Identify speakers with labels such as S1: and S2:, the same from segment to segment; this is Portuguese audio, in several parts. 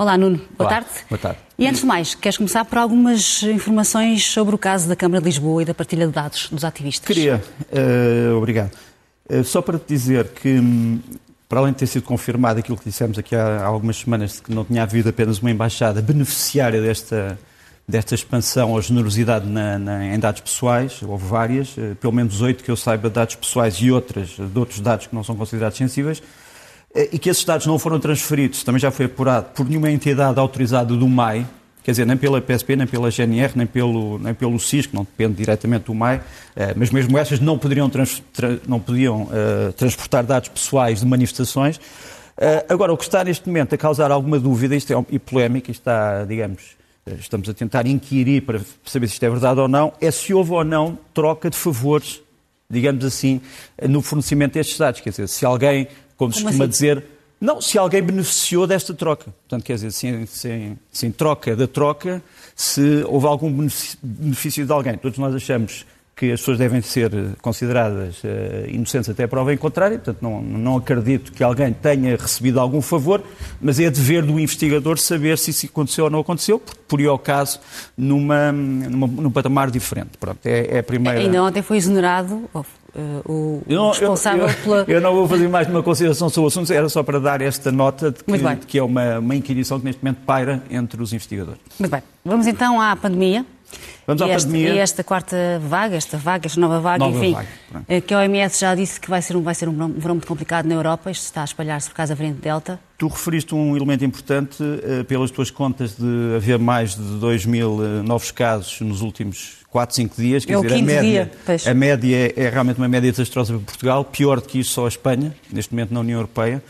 S1: Olá, Nuno. Boa
S2: Olá.
S1: tarde.
S2: Boa tarde.
S1: E antes de mais, queres começar por algumas informações sobre o caso da Câmara de Lisboa e da partilha de dados dos ativistas?
S2: Queria, eh, obrigado. Eh, só para te dizer que, hum, para além de ter sido confirmado aquilo que dissemos aqui há, há algumas semanas, de que não tinha havido apenas uma embaixada beneficiária desta, desta expansão ou generosidade na- na- em dados pessoais, houve várias, eh, pelo menos oito que eu saiba, dados pessoais e outras, de outros dados que não são considerados sensíveis, e que esses dados não foram transferidos, também já foi apurado, por nenhuma entidade autorizada do MAI, quer dizer, nem pela PSP, nem pela GNR, nem pelo, nem pelo SIS, que não depende diretamente do MAI, eh, mas mesmo essas não poderiam, trans- tra- não podiam eh, transportar dados pessoais de manifestações. Eh, agora, o que está neste momento a causar alguma dúvida, isto é e polémica, está, digamos, eh, estamos a tentar inquirir para saber se isto é verdade ou não, é se houve ou não troca de favores, digamos assim, eh, no fornecimento destes dados. Quer dizer, se alguém, como se
S1: Como
S2: costuma
S1: assim?
S2: dizer, não, se alguém beneficiou desta troca. Portanto, quer dizer, se, se, se em troca da troca, se houve algum benefício de alguém. Todos nós achamos que as pessoas devem ser consideradas eh, inocentes até a prova em contrário, portanto não, não acredito que alguém tenha recebido algum favor, mas é dever do investigador saber se isso aconteceu ou não aconteceu, porque por ao caso numa, numa, num patamar diferente. Pronto, é, é a primeira...
S1: Ainda ontem foi exonerado eh, o
S2: Eu não,
S1: responsável
S2: eu,
S1: pela...
S2: eu não vou fazer mais nenhuma consideração sobre o assunto, era só para dar esta nota de que, de que é uma, uma inquirição que neste momento paira entre os investigadores.
S1: Muito bem. Vamos então à pandemia.
S2: Vamos
S1: e
S2: à
S1: esta,
S2: pandemia.
S1: E esta quarta vaga, esta vaga, esta nova vaga,
S2: Nova
S1: enfim,
S2: vaga,
S1: eh, que a OMS já disse que vai ser um, vai ser um verão muito complicado na Europa, isto está a espalhar-se por causa da variante Delta.
S2: Tu referiste um elemento importante eh, pelas tuas contas de haver mais de 2 mil eh, novos casos nos últimos 4, 5 dias. Quer
S1: É
S2: dizer, a média,
S1: dia,
S2: a média é, é realmente uma média desastrosa para Portugal, pior do que isso só a Espanha, neste momento na União Europeia,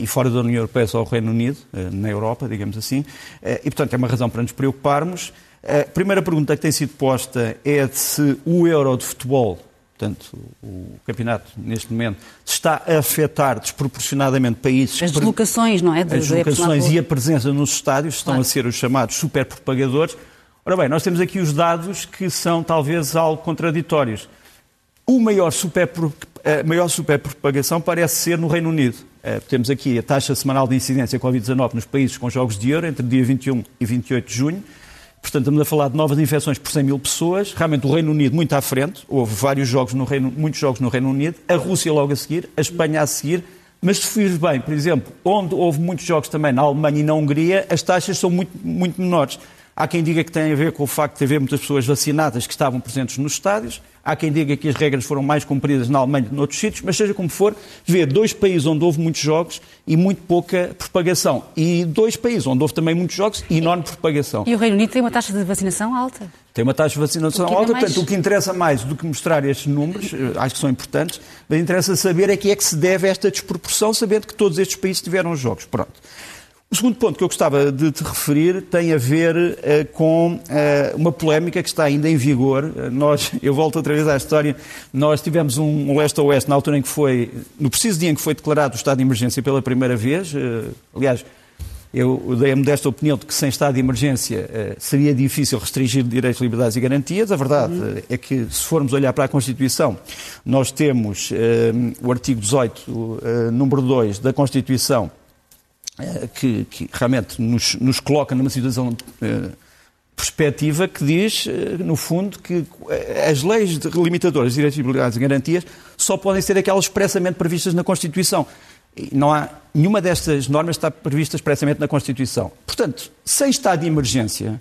S2: e fora da União Europeia só o Reino Unido, na Europa, digamos assim. E, portanto, é uma razão para nos preocuparmos. A primeira pergunta que tem sido posta é de se o euro de futebol portanto, o campeonato, neste momento, está a afetar desproporcionadamente países
S1: As deslocações, não é? De-
S2: as deslocações e a presença nos estádios estão
S1: Claro.
S2: a ser os chamados superpropagadores. Ora bem, nós temos aqui os dados que são talvez algo contraditórios. O maior superpro- a maior superpropagação parece ser no Reino Unido. Eh, Temos aqui a taxa semanal de incidência Covid-19 nos países com jogos de euro entre dia 21 e 28 de junho. Portanto, estamos a falar de novas infecções por 100 mil pessoas. Realmente o Reino Unido muito à frente. Houve vários jogos no Reino, muitos jogos no Reino Unido. A Rússia logo a seguir, a Espanha a seguir. Mas se fires bem, por exemplo, onde houve muitos jogos também na Alemanha e na Hungria, as taxas são muito, muito menores. Há quem diga que tem a ver com o facto de haver muitas pessoas vacinadas que estavam presentes nos estádios. Há quem diga que as regras foram mais cumpridas na Alemanha do que noutros sítios. Mas seja como for, vê dois países onde houve muitos jogos e muito pouca propagação. E dois países onde houve também muitos jogos e enorme propagação.
S1: E o Reino Unido tem uma taxa de vacinação alta.
S2: Tem uma taxa de vacinação
S1: é
S2: alta,
S1: mais-
S2: portanto, o que interessa mais do que mostrar estes números, eh, acho que são importantes, mas interessa saber é que é que se deve esta desproporção, sabendo que todos estes países tiveram jogos. Pronto. O segundo ponto que eu gostava de te referir tem a ver eh, com eh, uma polémica que está ainda em vigor. Eh, nós, eu volto outra vez à história, nós tivemos um leste-oeste na altura em que foi, no preciso dia em que foi declarado o estado de emergência pela primeira vez, aliás, eu dei a modesta opinião de que sem estado de emergência seria difícil restringir direitos, liberdades e garantias. A verdade eh, é que, se formos olhar para a Constituição, nós temos o artigo 18, eh, número 2 da Constituição, que, que realmente nos, nos coloca numa situação eh, perspectiva que diz, eh, no fundo, que eh, as leis limitadoras de direitos, liberdades e garantias só podem ser aquelas expressamente previstas na Constituição. Não há nenhuma destas normas está prevista expressamente na Constituição. Portanto, sem estado de emergência,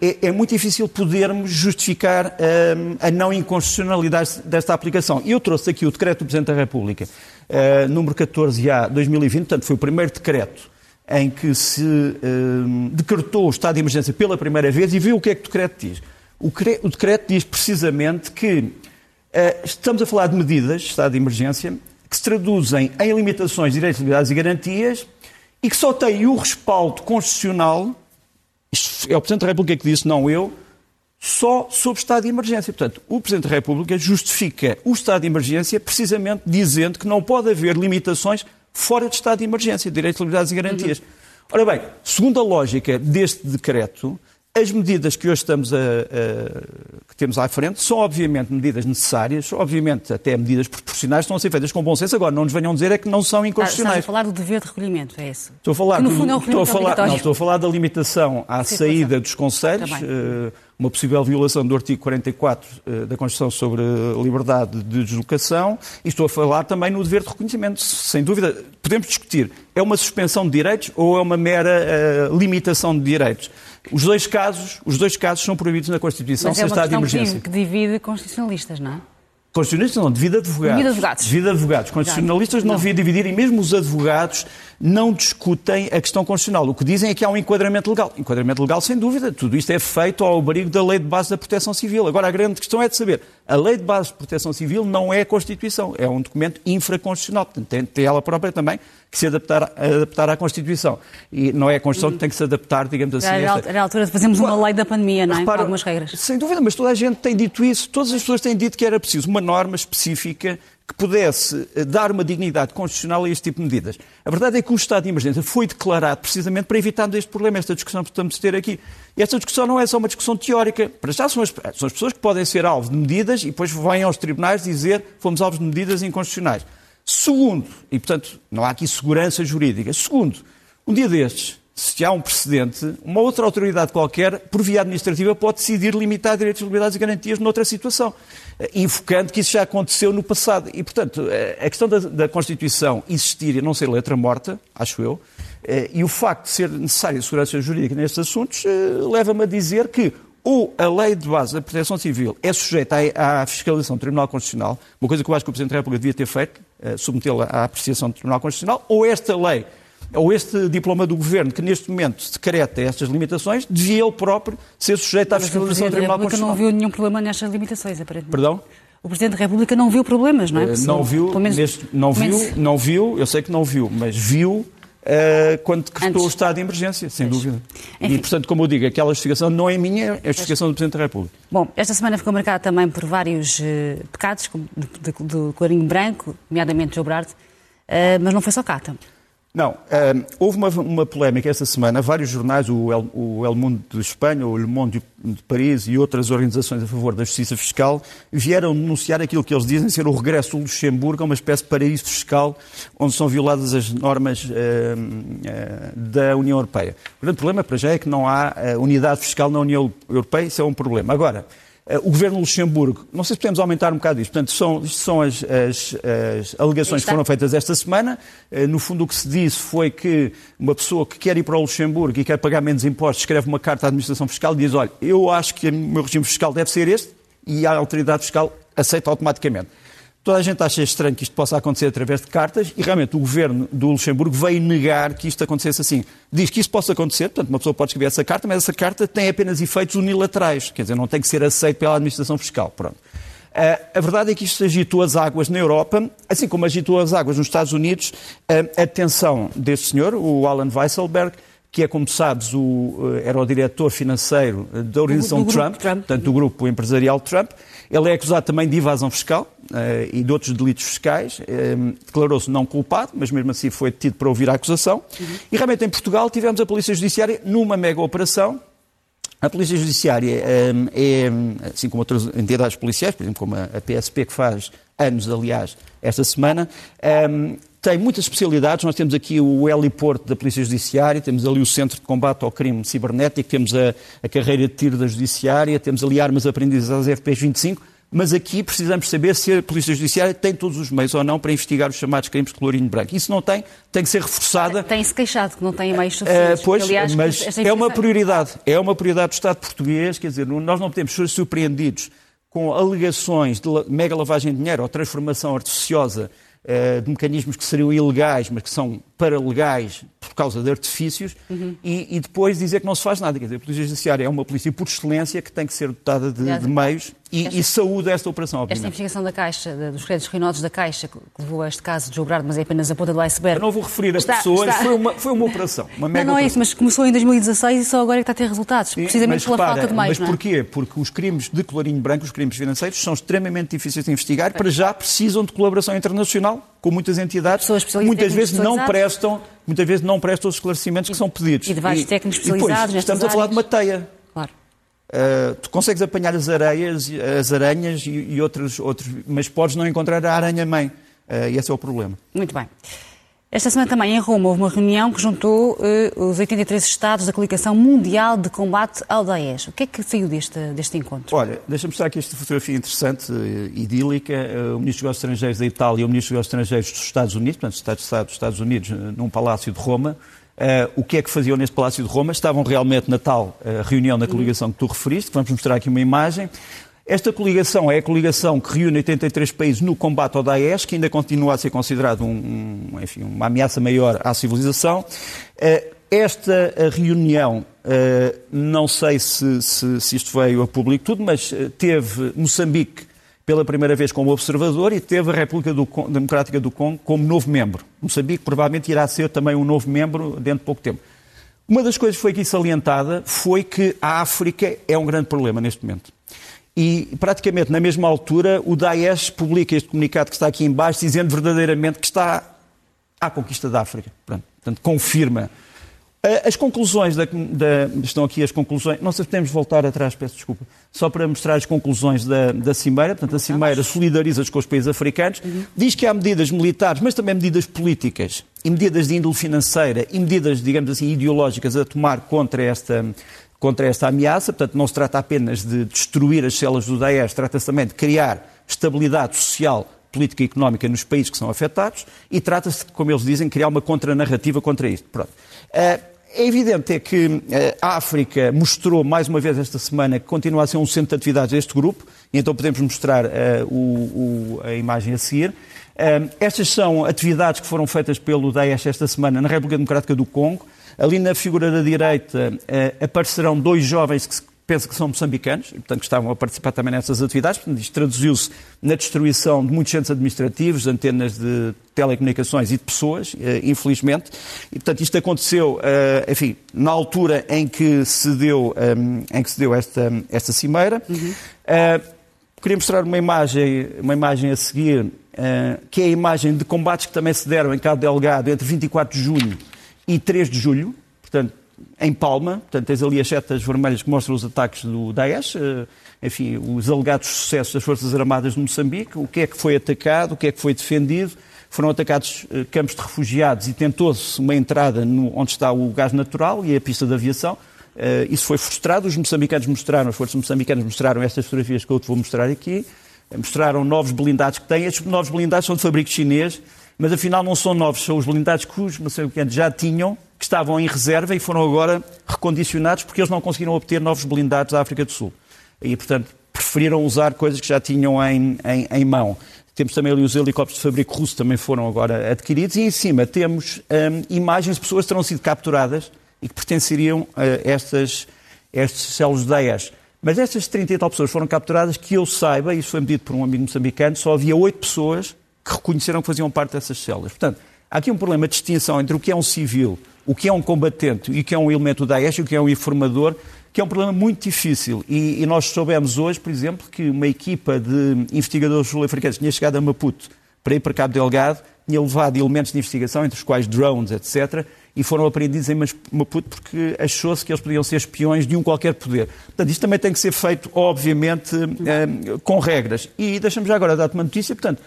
S2: é, é muito difícil podermos justificar hum, a não inconstitucionalidade desta aplicação. Eu trouxe aqui o decreto do Presidente da República, eh, número 14A 2020, portanto, foi o primeiro decreto em que se hum, decretou o estado de emergência pela primeira vez e viu o que é que o decreto diz. O, cre- o decreto diz precisamente que eh, estamos a falar de medidas de estado de emergência que se traduzem em limitações de direitos, liberdades e garantias e que só têm o respaldo constitucional, isto é o Presidente da República que disse, não eu, só sob estado de emergência. Portanto, o Presidente da República justifica o estado de emergência precisamente dizendo que não pode haver limitações fora de estado de emergência, direitos, liberdades e garantias. Ora bem, segundo a lógica deste decreto, as medidas que hoje estamos a, a- que temos à frente são, obviamente, medidas necessárias, obviamente, até medidas proporcionais, estão a ser feitas com bom senso. Agora, não nos venham dizer é que não são inconstitucionais.
S1: Estás a falar do dever de recolhimento, é isso?
S2: Estou a falar, que, no fundo, é um estou a falar, não, estou a falar da limitação à Sim, saída dos conselhos, uh, uma possível violação do artigo 44 uh, da Constituição sobre liberdade de deslocação, e estou a falar também no dever de reconhecimento. Sem dúvida, podemos discutir, é uma suspensão de direitos ou é uma mera uh, limitação de direitos? Os dois casos, os dois casos são proibidos na Constituição
S1: Mas
S2: sem
S1: é
S2: estado de emergência.
S1: que divide constitucionalistas, não é?
S2: Constitucionalistas não, devido a advogados. Devido a
S1: advogados.
S2: Devido a advogados. Constitucionalistas não, não devia dividir e mesmo os advogados não discutem a questão constitucional. O que dizem é que há um enquadramento legal. Enquadramento legal, sem dúvida. Tudo isto é feito ao abrigo da Lei de Base da Proteção Civil. Agora, a grande questão é de saber, a Lei de Base de Proteção Civil não é a Constituição, é um documento infraconstitucional. Portanto, tem, tem ela própria também que se adaptar, adaptar à Constituição. E não é a Constituição que tem que se adaptar, digamos assim.
S1: Era,
S2: esta...
S1: era a altura de fazermos uma lei da pandemia, não é?
S2: Repara,
S1: algumas regras.
S2: Sem dúvida, mas toda a gente tem dito isso. Todas as pessoas têm dito que era preciso uma norma específica que pudesse eh, dar uma dignidade constitucional a este tipo de medidas. A verdade é que o estado de emergência foi declarado precisamente para evitar este problema, esta discussão que estamos a ter aqui. E esta discussão não é só uma discussão teórica. Para já são as, são as pessoas que podem ser alvo de medidas e depois vêm aos tribunais dizer fomos alvos de medidas inconstitucionais. Segundo, e portanto não há aqui segurança jurídica, segundo, um dia destes, se há um precedente, uma outra autoridade qualquer, por via administrativa, pode decidir limitar direitos, liberdades e garantias noutra situação, eh, invocando que isso já aconteceu no passado. E, portanto, eh, a questão da, da Constituição existir e não ser letra morta, acho eu, eh, e o facto de ser necessária segurança jurídica nestes assuntos, leva-me a dizer que ou a lei de base da proteção civil é sujeita à, fiscalização do Tribunal Constitucional, uma coisa que eu acho que o Presidente da República devia ter feito, submetê-la à apreciação do Tribunal Constitucional, ou esta lei ou este diploma do Governo, que neste momento decreta estas limitações, devia ele próprio ser sujeito à fiscalização do Tribunal Constitucional.
S1: não viu nenhum problema nestas limitações, aparentemente.
S2: Perdão?
S1: O Presidente da República não viu problemas, não é?
S2: Uh, não viu, menos, neste, não viu, menos... não viu, eu sei que não viu, mas viu Uh, quando decretou o estado de emergência, sem dúvida. Enfim. E, portanto, como eu digo, aquela justificação não é minha, é a justificação do Presidente da República.
S1: Bom, esta semana ficou marcada também por vários uh, pecados, como do, do Clarinho Branco, nomeadamente João Brard, uh, mas não foi só cá também.
S2: Não, um, houve uma, uma polémica esta semana. Vários jornais, o El, o El Mundo de Espanha, o Le Monde de Paris e outras organizações a favor da justiça fiscal vieram denunciar aquilo que eles dizem ser o regresso do Luxemburgo a uma espécie de paraíso fiscal onde são violadas as normas uh, uh, da União Europeia. O grande problema para já é que não há uh, unidade fiscal na União Europeia, isso é um problema. Agora, eh, o governo de Luxemburgo, não sei se podemos aumentar um bocado isto, portanto, são, são as, as, as alegações que foram feitas esta semana. Eh, no fundo, o que se disse foi que uma pessoa que quer ir para o Luxemburgo e quer pagar menos impostos escreve uma carta à administração fiscal e diz: Olha, eu acho que o meu regime fiscal deve ser este, e a autoridade fiscal aceita automaticamente. Toda a gente acha estranho que isto possa acontecer através de cartas e realmente o governo do Luxemburgo veio negar que isto acontecesse assim. Diz que isso possa acontecer, portanto, uma pessoa pode escrever essa carta, mas essa carta tem apenas efeitos unilaterais, quer dizer, não tem que ser aceito pela administração fiscal. Pronto. Uh, a verdade é que isto agitou as águas na Europa, assim como agitou as águas nos Estados Unidos. Uh, a atenção deste senhor, o Alan Weisselberg, que é, como sabes, o, eh, era o diretor financeiro da organização do, do Trump, Trump, portanto, do grupo empresarial Trump. Ele é acusado também de evasão fiscal uh, e de outros delitos fiscais. Uh, Declarou-se não culpado, mas mesmo assim foi detido para ouvir a acusação. Uhum. E realmente em Portugal tivemos a Polícia Judiciária numa mega operação. A Polícia Judiciária um, é, assim como outras entidades policiais, por exemplo, como a PSP, que faz anos, aliás, esta semana, um, tem muitas especialidades. Nós temos aqui o heliporto da Polícia Judiciária, temos ali o Centro de Combate ao Crime Cibernético, temos a, a carreira de tiro da Judiciária, temos ali armas aprendidas às FPs 25, mas aqui precisamos saber se a Polícia Judiciária tem todos os meios ou não para investigar os chamados crimes de colorinho branco. Isso não tem, tem que ser reforçada.
S1: Tem-se queixado que não tem meios suficientes.
S2: Uh, pois, aliás, mas é uma prioridade. É uma prioridade do Estado português, quer dizer, nós não podemos ser surpreendidos com alegações de mega lavagem de dinheiro ou transformação artificiosa de mecanismos que seriam ilegais, mas que são paralegais por causa de artifícios, uhum. e, e, depois dizer que não se faz nada. Quer dizer, a Polícia Judiciária é uma polícia por excelência que tem que ser dotada de, de meios e, esta, e saúde esta operação, obviamente.
S1: Esta investigação da Caixa, dos créditos ruinosos da Caixa, que levou a este caso de Jobrado, mas é apenas a ponta do iceberg.
S2: Eu não vou referir a pessoas, está... Foi, uma, foi uma operação, uma mega
S1: Não, não
S2: é
S1: isso, mas começou em 2016 e só agora é que está a ter resultados, precisamente pela falta de meios.
S2: Mas
S1: é?
S2: porquê? Porque os crimes de colarinho branco, os crimes financeiros, são extremamente difíceis de investigar, e para já precisam de colaboração internacional com muitas entidades, muitas vezes não prestam muitas vezes não prestam os esclarecimentos que são pedidos.
S1: E de vários técnicos especializados
S2: e depois, Estamos a falar de uma teia.
S1: Claro.
S2: Uh, tu consegues apanhar as areias, as aranhas e, e outros, outros, mas podes não encontrar a aranha-mãe. Uh, e esse é o problema.
S1: Muito bem. Esta semana também em Roma houve uma reunião que juntou uh, os 83 Estados da Coligação Mundial de Combate ao Daesh. O que é que saiu deste, deste encontro?
S2: Olha, deixa-me mostrar aqui esta fotografia interessante, idílica. o Ministro dos Negócios Estrangeiros da Itália e o Ministro dos Negócios Estrangeiros dos Estados Unidos, portanto, Estados dos Estados Unidos, num palácio de Roma, Uh, o que é que faziam neste Palácio de Roma? Estavam realmente na tal uh, reunião da coligação que tu referiste, que vamos mostrar aqui uma imagem. Esta coligação é a coligação que reúne 83 países no combate ao Daesh, que ainda continua a ser considerado um, um, enfim, uma ameaça maior à civilização. Uh, esta reunião, não sei se, se, se, isto veio a público tudo, mas teve Moçambique pela primeira vez como observador e teve a República do, Democrática do Congo como novo membro. Moçambique provavelmente irá ser também um novo membro dentro de pouco tempo. Uma das coisas que foi aqui salientada foi que a África é um grande problema neste momento. E praticamente na mesma altura o Daesh publica este comunicado que está aqui embaixo dizendo verdadeiramente que está à conquista da África. Portanto, confirma as conclusões da, da, Estão aqui as conclusões. Não sei se podemos voltar atrás, peço desculpa. Só para mostrar as conclusões da, da Cimeira. Portanto, a Cimeira solidariza-se com os países africanos. Uhum. Diz que há medidas militares, mas também medidas políticas e medidas de índole financeira e medidas, digamos assim, ideológicas a tomar contra esta, contra esta ameaça. Portanto, não se trata apenas de destruir as células do Daesh, trata-se também de criar estabilidade social política e económica nos países que são afetados e trata-se, como eles dizem, criar uma contranarrativa contra isto. Pronto. Uh, é evidente é que eh, a África mostrou mais uma vez esta semana que continua a ser um centro de atividades deste grupo, e então podemos mostrar uh, o, o, a imagem a seguir. Uh, estas são atividades que foram feitas pelo Daesh esta semana na República Democrática do Congo. Ali na figura da direita uh, aparecerão dois jovens que penso que são moçambicanos e, portanto, estavam a participar também nessas atividades. Portanto, isto traduziu-se na destruição de muitos centros administrativos, antenas de telecomunicações e de pessoas, eh, infelizmente. E, portanto, isto aconteceu, eh, enfim, na altura em que se deu, eh, em que se deu esta, esta cimeira. Uhum. Queria mostrar uma imagem, uma imagem a seguir, que é a imagem de combates que também se deram em Cabo Delgado entre 24 de junho e 3 de julho. Portanto, em Palma, portanto, tens ali as setas vermelhas que mostram os ataques do Daesh, eh, enfim, os alegados sucessos das Forças Armadas de Moçambique, o que é que foi atacado, o que é que foi defendido. Foram atacados eh, campos de refugiados e tentou-se uma entrada no, onde está o gás natural e a pista de aviação. Uh, isso foi frustrado, os moçambicanos mostraram, as forças moçambicanas mostraram estas fotografias que eu te vou mostrar aqui, mostraram novos blindados que têm. Estes novos blindados são de fabrico chinês, mas afinal não são novos, são os blindados que os moçambicanos já tinham que estavam em reserva e foram agora recondicionados porque eles não conseguiram obter novos blindados da África do Sul. E, portanto, preferiram usar coisas que já tinham em, em, em mão. Temos também ali os helicópteros de fabrico russo, também foram agora adquiridos. E em cima temos hum, imagens de pessoas que terão sido capturadas e que pertenceriam a estas, estes células de Daesh. Mas destas 30 e tal pessoas foram capturadas, que eu saiba, isso foi medido por um amigo moçambicano, só havia oito pessoas que reconheceram que faziam parte dessas células. Portanto, há aqui um problema de distinção entre o que é um civil o que é um combatente e o que é um elemento da Daesh o que é um informador, que é um problema muito difícil. E, e nós soubemos hoje, por exemplo, que uma equipa de investigadores sul-africanos tinha chegado a Maputo para ir para Cabo Delgado, tinha levado elementos de investigação, entre os quais drones, etc., e foram apreendidos em Maputo porque achou-se que eles podiam ser espiões de um qualquer poder. Portanto, isto também tem que ser feito, obviamente, eh, com regras. E deixamos já agora dar-te uma notícia, portanto,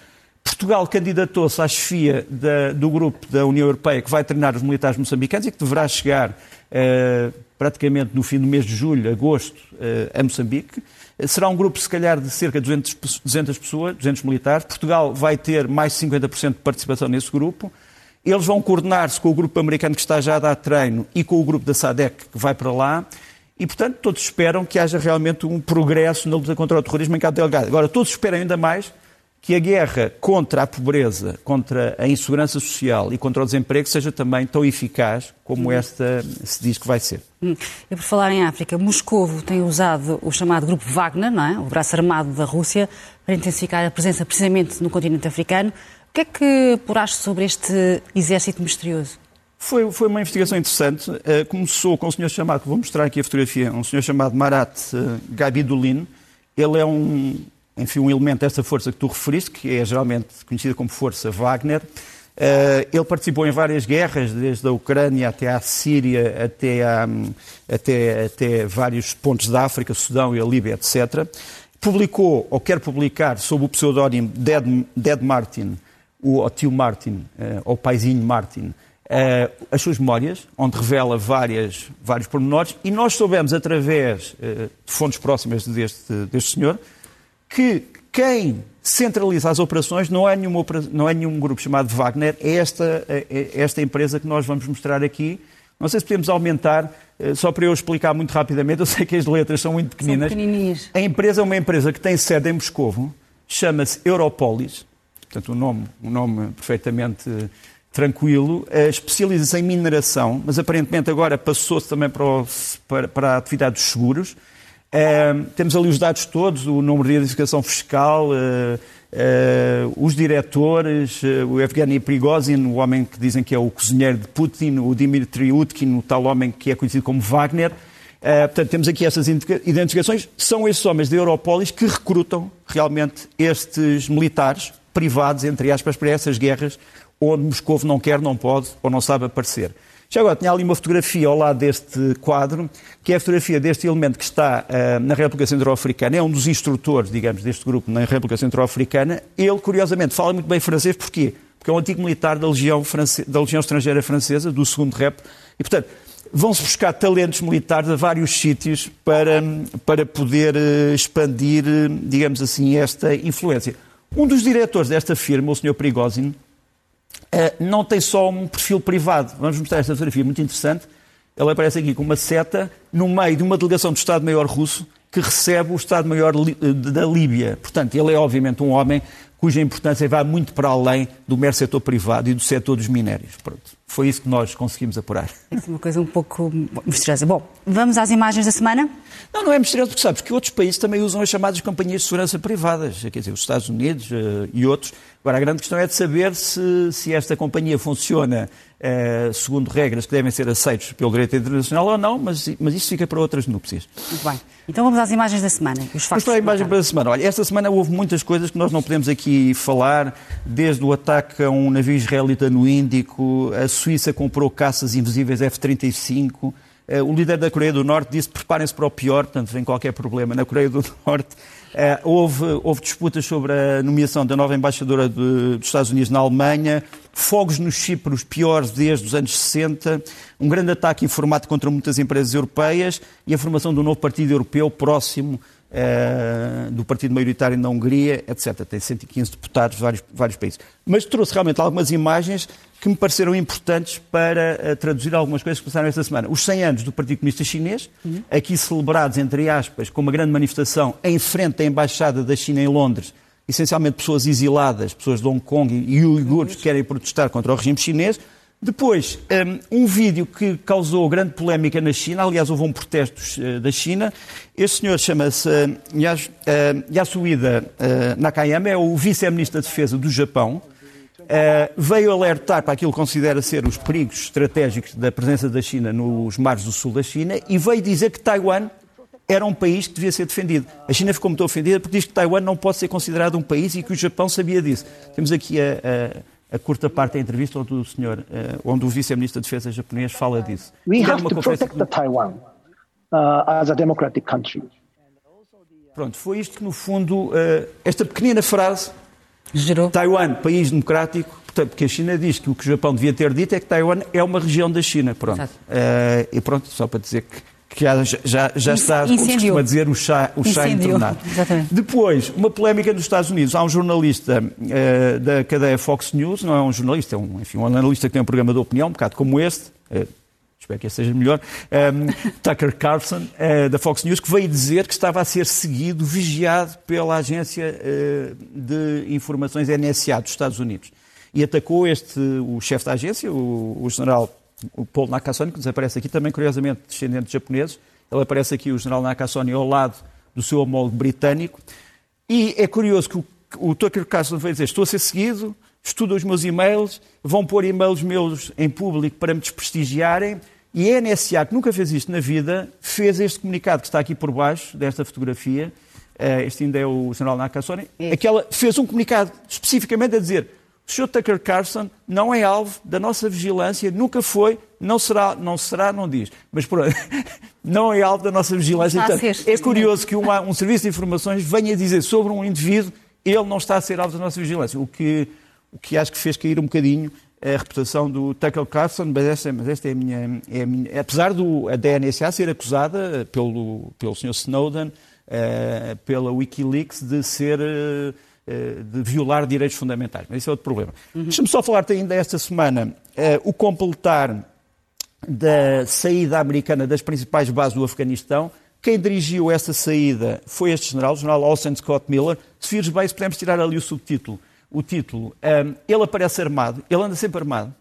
S2: Portugal candidatou-se à chefia da, do grupo da União Europeia que vai treinar os militares moçambicanos e que deverá chegar eh, praticamente no fim do mês de julho, agosto, eh, a Moçambique. Será um grupo, se calhar, de cerca de 200, 200 pessoas, 200 militares. Portugal vai ter mais de 50% de participação nesse grupo. Eles vão coordenar-se com o grupo americano que está já a dar treino e com o grupo da SADEC que vai para lá. E, portanto, todos esperam que haja realmente um progresso na luta contra o terrorismo em Cabo Delgado. Agora, todos esperam ainda mais que a guerra contra a pobreza, contra a insegurança social e contra o desemprego seja também tão eficaz como esta se diz que vai ser.
S1: Hum. E por falar em África, Moscovo tem usado o chamado Grupo Wagner, não é? o braço armado da Rússia, para intensificar a presença precisamente no continente africano. O que é que apuraste sobre este exército misterioso?
S2: Foi, foi uma investigação interessante. Uh, começou com um senhor chamado, vou mostrar aqui a fotografia, um senhor chamado Marat uh, Gabidulin. Ele é um, enfim, um elemento dessa força que tu referiste, que é geralmente conhecida como Força Wagner, ele participou em várias guerras, desde a Ucrânia até a Síria, até, até, até vários pontos da África, Sudão e a Líbia, etc. Publicou, ou quer publicar, sob o pseudónimo Dead, Dead Martin, o tio Martin, ou paizinho Martin, uh, as suas memórias, onde revela várias, vários pormenores, e nós soubemos, através uh, de fontes próximas deste, deste senhor, que quem centraliza as operações não é, nenhuma, não é nenhum grupo chamado Wagner, é esta, é, é esta empresa que nós vamos mostrar aqui. Não sei se podemos aumentar, uh, só para eu explicar muito rapidamente, eu sei que as letras são muito pequeninas.
S1: São
S2: a empresa é uma empresa que tem sede em Moscovo, chama-se Europolis, portanto um nome, um nome perfeitamente tranquilo, especializa-se em mineração, mas aparentemente agora passou-se também para, o, para, para, a atividade dos seguros. Uh, temos ali os dados todos, o número de identificação fiscal, uh, uh, os diretores, o Evgeny Prigozhin, o homem que dizem que é o cozinheiro de Putin, o Dmitry Utkin, o tal homem que é conhecido como Wagner. portanto, temos aqui essas identificações. São esses homens da Europolis que recrutam realmente estes militares privados, entre aspas, para essas guerras onde Moscou não quer, não pode ou não sabe aparecer. Já agora, tinha ali uma fotografia ao lado deste quadro, que é a fotografia deste elemento que está uh, na República Centro-Africana, é um dos instrutores, digamos, deste grupo na República Centro-Africana. Ele, curiosamente, fala muito bem francês, porquê? Porque é um antigo militar da Legião, France... da Legião Estrangeira Francesa, do segundo rep, e, portanto, vão-se buscar talentos militares a vários sítios para, para poder uh, expandir, uh, digamos assim, esta influência. Um dos diretores desta firma, o Sr. Prigozhin, eh, não tem só um perfil privado. Vamos mostrar esta fotografia muito interessante. Ele aparece aqui com uma seta no meio de uma delegação do Estado-Maior russo que recebe o Estado-Maior eh, da Líbia. Portanto, ele é obviamente um homem cuja importância vai muito para além do mero setor privado e do setor dos minérios. Pronto. Foi isso que nós conseguimos apurar.
S1: É uma coisa um pouco misteriosa. Bom, vamos às imagens da semana?
S2: Não, não é misterioso, porque sabes que outros países também usam as chamadas companhias de segurança privadas, quer dizer, os Estados Unidos uh, e outros. Agora, a grande questão é de saber se, se esta companhia funciona uh, segundo regras que devem ser aceitas pelo direito internacional ou não, mas, mas isso fica para outras núpcias.
S1: Muito bem. Então vamos às imagens da semana. Os
S2: vamos para a imagem para a semana. Olha, esta semana houve muitas coisas que nós não podemos aqui falar, desde o ataque a um navio israelita no Índico, a Suíça comprou caças invisíveis F-35, eh, o líder da Coreia do Norte disse preparem-se para o pior, portanto, vem qualquer problema. Na Coreia do Norte. Uh, houve, houve, disputas sobre a nomeação da nova embaixadora de, dos Estados Unidos na Alemanha, fogos no Chipre, os piores desde os anos 60, um grande ataque informático contra muitas empresas europeias e a formação de um novo partido europeu próximo uh, do partido maioritário na Hungria, etc. Tem 115 deputados de vários, vários países. Mas trouxe realmente algumas imagens que me pareceram importantes para uh, traduzir algumas coisas que passaram esta semana. Os 100 anos do Partido Comunista Chinês, uhum. aqui celebrados, entre aspas, com uma grande manifestação em frente à Embaixada da China em Londres, essencialmente pessoas exiladas, pessoas de Hong Kong e uigures que querem protestar contra o regime chinês. Depois, um, um, vídeo que causou grande polémica na China, aliás, houve um protesto uh, da China. Este senhor chama-se uh, Yasuhida uh, Nakayama, é o vice-ministro da Defesa do Japão. Veio alertar para aquilo que considera ser os perigos estratégicos da presença da China nos mares do sul da China e veio dizer que Taiwan era um país que devia ser defendido. A China ficou muito ofendida porque diz que Taiwan não pode ser considerado um país e que o Japão sabia disso. Temos aqui a, a, a curta parte da entrevista onde o senhor, uh, onde o vice-ministro da Defesa japonês fala disso.
S3: We have to protect the Taiwan uh, as a democratic country.
S2: Pronto, foi isto que no fundo, uh, esta pequenina frase
S1: Gerou.
S2: Taiwan, país democrático, porque a China diz que o que o Japão devia ter dito é que Taiwan é uma região da China. Pronto. Uh, e pronto, só para dizer que, que já, já, está, como costuma dizer, o chá, o chá entornado.
S1: Exatamente.
S2: Depois, uma polémica nos Estados Unidos. Há um jornalista uh, da cadeia Fox News, não é um jornalista, é um, enfim, um analista que tem um programa de opinião, um bocado como este, uh, espero que esse seja melhor, um, Tucker Carlson, uh, da Fox News, que veio dizer que estava a ser seguido, vigiado pela agência de informações NSA dos Estados Unidos. E atacou este, o chefe da agência, o, o general o Paul Nakasone, que nos aparece aqui também, curiosamente, descendente de japoneses. Ele aparece aqui, o general Nakasone, ao lado do seu homólogo britânico. E é curioso que o, o Tucker Carlson veio dizer, estou a ser seguido, estuda os meus e-mails, vão pôr e-mails meus em público para me desprestigiarem, e a NSA, que nunca fez isto na vida, fez este comunicado que está aqui por baixo desta fotografia. Eh, este ainda é o general Nakasone. É. Aquela fez um comunicado especificamente a dizer O Sr. Tucker Carlson não é alvo da nossa vigilância, nunca foi, não será, não será, não diz. Mas pronto, não é alvo da nossa vigilância.
S1: Ser.
S2: é curioso que uma- um serviço de informações venha dizer sobre um indivíduo, ele não está a ser alvo da nossa vigilância. O que, o que acho que fez cair um bocadinho a reputação do Tucker Carlson, mas esta, mas esta é, a minha, é a minha. Apesar do, a da NSA ser acusada pelo, pelo Sr. Snowden, eh, pela Wikileaks, de ser. eh, de violar direitos fundamentais. Mas isso é outro problema. Deixa-me só falar-te ainda esta semana eh, o completar da saída americana das principais bases do Afeganistão. Quem dirigiu essa saída foi este general, o general Austin Scott Miller. Se vires bem, se pudermos tirar ali o subtítulo, o título, um, ele aparece armado, ele anda sempre armado.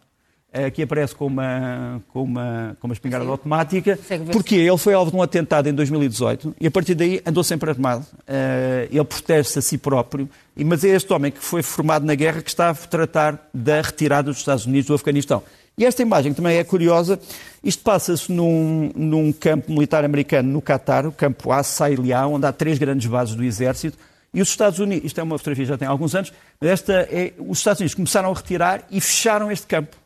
S2: Aqui aparece com uma, com uma, com uma espingarda
S1: Sim.
S2: automática. Porque ele foi alvo de um atentado em 2018 e a partir daí andou sempre armado. Uh, ele protege-se a si próprio. Mas é este homem que foi formado na guerra que está a tratar da retirada dos Estados Unidos do Afeganistão. E esta imagem também é curiosa. Isto passa-se num, num campo militar americano no Catar, o campo Assailiá, onde há três grandes bases do exército. E os Estados Unidos, isto é uma fotografia que já tem alguns anos, mas esta é, os Estados Unidos começaram a retirar e fecharam este campo.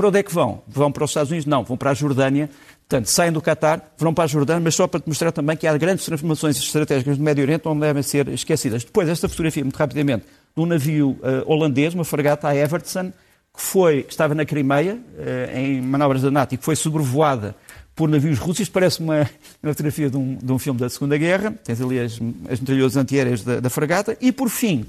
S2: Para onde é que vão? Vão para os Estados Unidos? Não, vão para a Jordânia. Portanto, saem do Catar, vão para a Jordânia, mas só para te mostrar também que há grandes transformações estratégicas no Médio Oriente onde devem ser esquecidas. Depois, esta fotografia, muito rapidamente, de um navio eh, holandês, uma fragata a Evertson, que, foi, estava na Crimeia, eh, em manobras da NATO, e que foi sobrevoada por navios russos. Isto parece uma, uma fotografia de um, de um filme da Segunda Guerra. Tens ali as, as metralhadoras antiaéreas da, da fragata. E, por fim,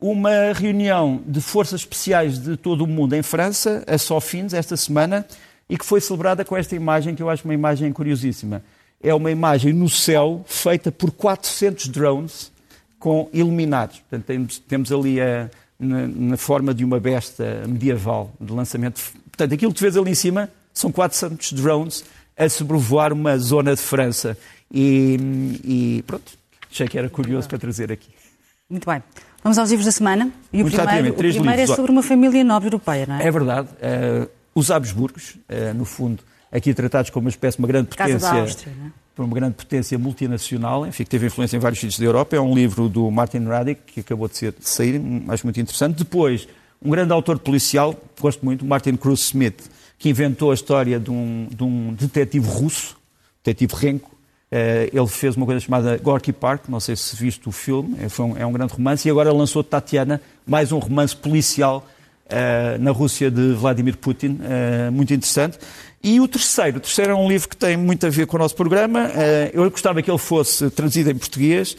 S2: uma reunião de forças especiais de todo o mundo em França, a Sofins, esta semana, e que foi celebrada com esta imagem, que eu acho uma imagem curiosíssima. É uma imagem no céu feita por 400 drones com iluminados. Portanto, temos, temos ali a, na, na forma de uma besta medieval de lançamento. Portanto, aquilo que tu vês ali em cima são 400 drones a sobrevoar uma zona de França. E, e pronto, achei que era curioso para trazer aqui.
S1: Muito bem. Vamos aos livros da semana. E o
S2: Muito
S1: primeiro,
S2: rapidamente,
S1: o
S2: três
S1: primeiro é
S2: livros.
S1: sobre uma família nobre europeia, não é?
S2: É verdade. eh, os Habsburgos, eh, no fundo, aqui tratados como uma espécie de uma grande
S1: Casa
S2: potência,
S1: da Áustria, não é?
S2: por uma grande potência multinacional, enfim, que teve influência em vários sítios da Europa. É um livro do Martin Radic, que acabou de, ser, sair, acho muito interessante. Depois, um grande autor policial, gosto muito, Martin Cruz Smith, que inventou a história de um, de um detetive russo, detetive Renko. Eh, ele fez uma coisa chamada Gorky Park, não sei se viste o filme, é, um, é um grande romance, e agora lançou Tatiana, mais um romance policial eh, na Rússia de Vladimir Putin, eh, muito interessante. E o terceiro, o terceiro é um livro que tem muito a ver com o nosso programa. Eu gostava que ele fosse traduzido em português,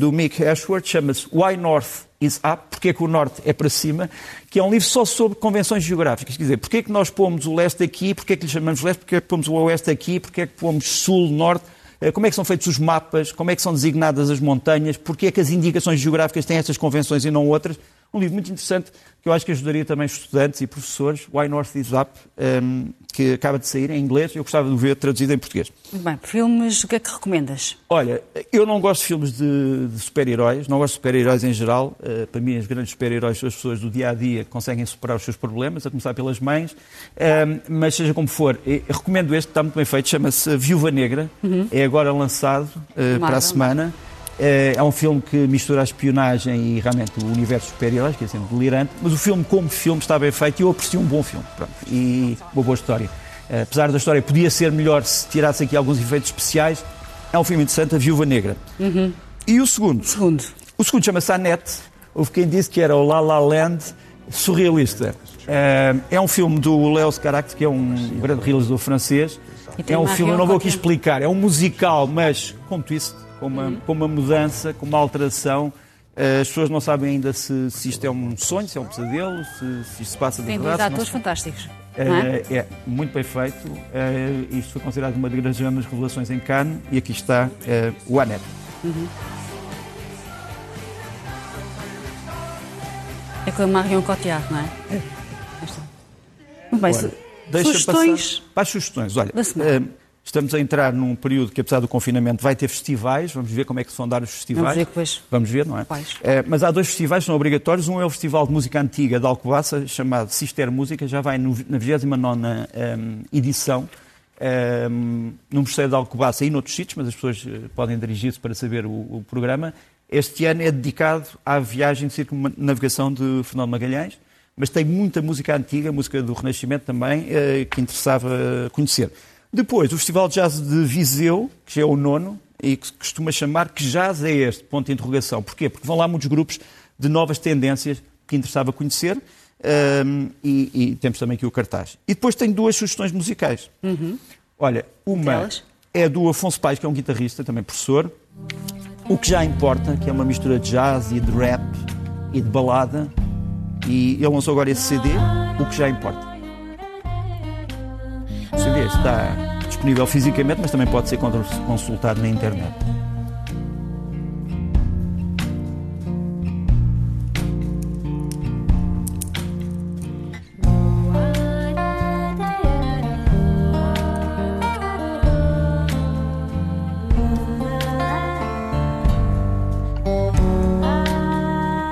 S2: do Mick Ashworth, chama-se Why North is Up, porque é que o Norte é para cima, que é um livro só sobre convenções geográficas. Quer dizer, porque é que nós pomos o leste aqui, porque é que lhe chamamos leste, porque é que pomos o oeste aqui, porque é que pomos sul, norte, como é que são feitos os mapas, como é que são designadas as montanhas, porque é que as indicações geográficas têm estas convenções e não outras. Um livro muito interessante que eu acho que ajudaria também estudantes e professores, Why North is Up, ehm, que acaba de sair em inglês. Eu gostava de o ver traduzido em português.
S1: Muito bem. Filmes, o que é que recomendas?
S2: Olha, eu não gosto de filmes de, de super-heróis, não gosto de super-heróis em geral. Uh, para mim, os grandes super-heróis são as pessoas do dia a dia que conseguem superar os seus problemas, a começar pelas mães. Um, mas seja como for, recomendo este, está muito bem feito, chama-se Viúva Negra. É agora lançado uh, para a semana. Uh, é um filme que mistura a espionagem e realmente o universo super-heróis, que é sempre delirante. Mas o filme, como filme, está bem feito e eu aprecio um bom filme. Pronto, e uma boa história. Uh, apesar da história podia ser melhor se tirasse aqui alguns efeitos especiais, é um filme interessante, A Viúva Negra. E o segundo?
S1: Segundo.
S2: O segundo chama-se Annette. Houve quem disse que era o La La Land surrealista. Eh, É um filme do Léo Carax, que é um grande realizador francês. É um filme, eu não vou aqui explicar, é um musical, mas com twist, com uma, com uma mudança, com uma alteração. Eh, As pessoas não sabem ainda se, se isto é um sonho, se é um pesadelo, se, se isto se passa de
S1: Tem dois
S2: verdade. se não
S1: atores fantásticos. não é?
S2: é, é muito bem feito. É, isto foi considerado uma das grandes revelações em Cannes e aqui está é, o Annette.
S1: É com a Marion Cotillard, não é? Esta. Muito bem.
S2: Ora, deixa
S1: sugestões.
S2: passar para as sugestões. Olha, eh, estamos a entrar num período que, apesar do confinamento, vai ter festivais. Vamos ver como é que se vão dar os festivais.
S1: Vamos ver depois.
S2: Vamos ver, não é?
S1: Quais?
S2: Eh, mas há dois festivais que são obrigatórios. Um é o Festival de Música Antiga de Alcobaça, chamado Sister Música, já vai no- na 29 ehm, edição. ehm, no Mosteiro de Alcobaça e noutros sítios, mas as pessoas eh, podem dirigir-se para saber o, o programa. Este ano é dedicado à viagem de circunnavigação de Fernando Magalhães. mas tem muita música antiga, música do Renascimento também, eh, que interessava conhecer. Depois, o Festival de Jazz de Viseu, que é o nono, e que se costuma chamar que jazz é este, ponto de interrogação. Porquê? Porque vão lá muitos grupos de novas tendências que interessava conhecer um, e, e, temos também aqui o cartaz. E depois tenho duas sugestões musicais.
S1: Uhum.
S2: Olha, uma é do Afonso Paes, que é um guitarrista, também professor. O que já importa, que é uma mistura de jazz e de rap e de balada. E ele lançou agora esse CD, O que já importa. Está disponível fisicamente, mas também pode ser consultado na internet.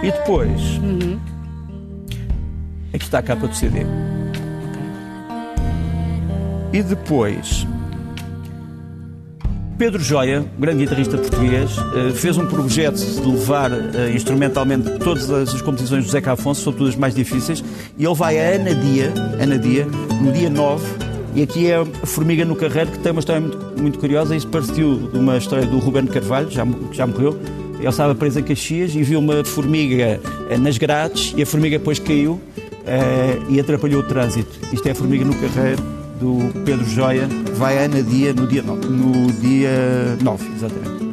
S2: E depois, uhum. aqui está a capa do CD. E depois, Pedro Joia, grande guitarrista português, eh, fez um projeto de levar eh, instrumentalmente todas as composições do Zeca Afonso, sobretudo as mais difíceis, e ele vai a Ana Dia, Ana Dia no dia 9, e aqui é a Formiga no Carreiro, que tem uma história muito, muito curiosa, isso partiu de uma história do Ruben Carvalho, já, já morreu, ele estava preso em Caxias e viu uma formiga eh, nas grades e a formiga depois caiu e atrapalhou o trânsito. Isto é a formiga no carreiro do Pedro Joia, vai a Ana Dia no dia 9, no dia 9 exatamente.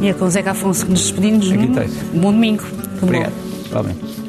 S1: E é com o Zeca Afonso que nos despedimos.
S2: Aqui
S1: Um bom domingo.
S2: Obrigado. Bom.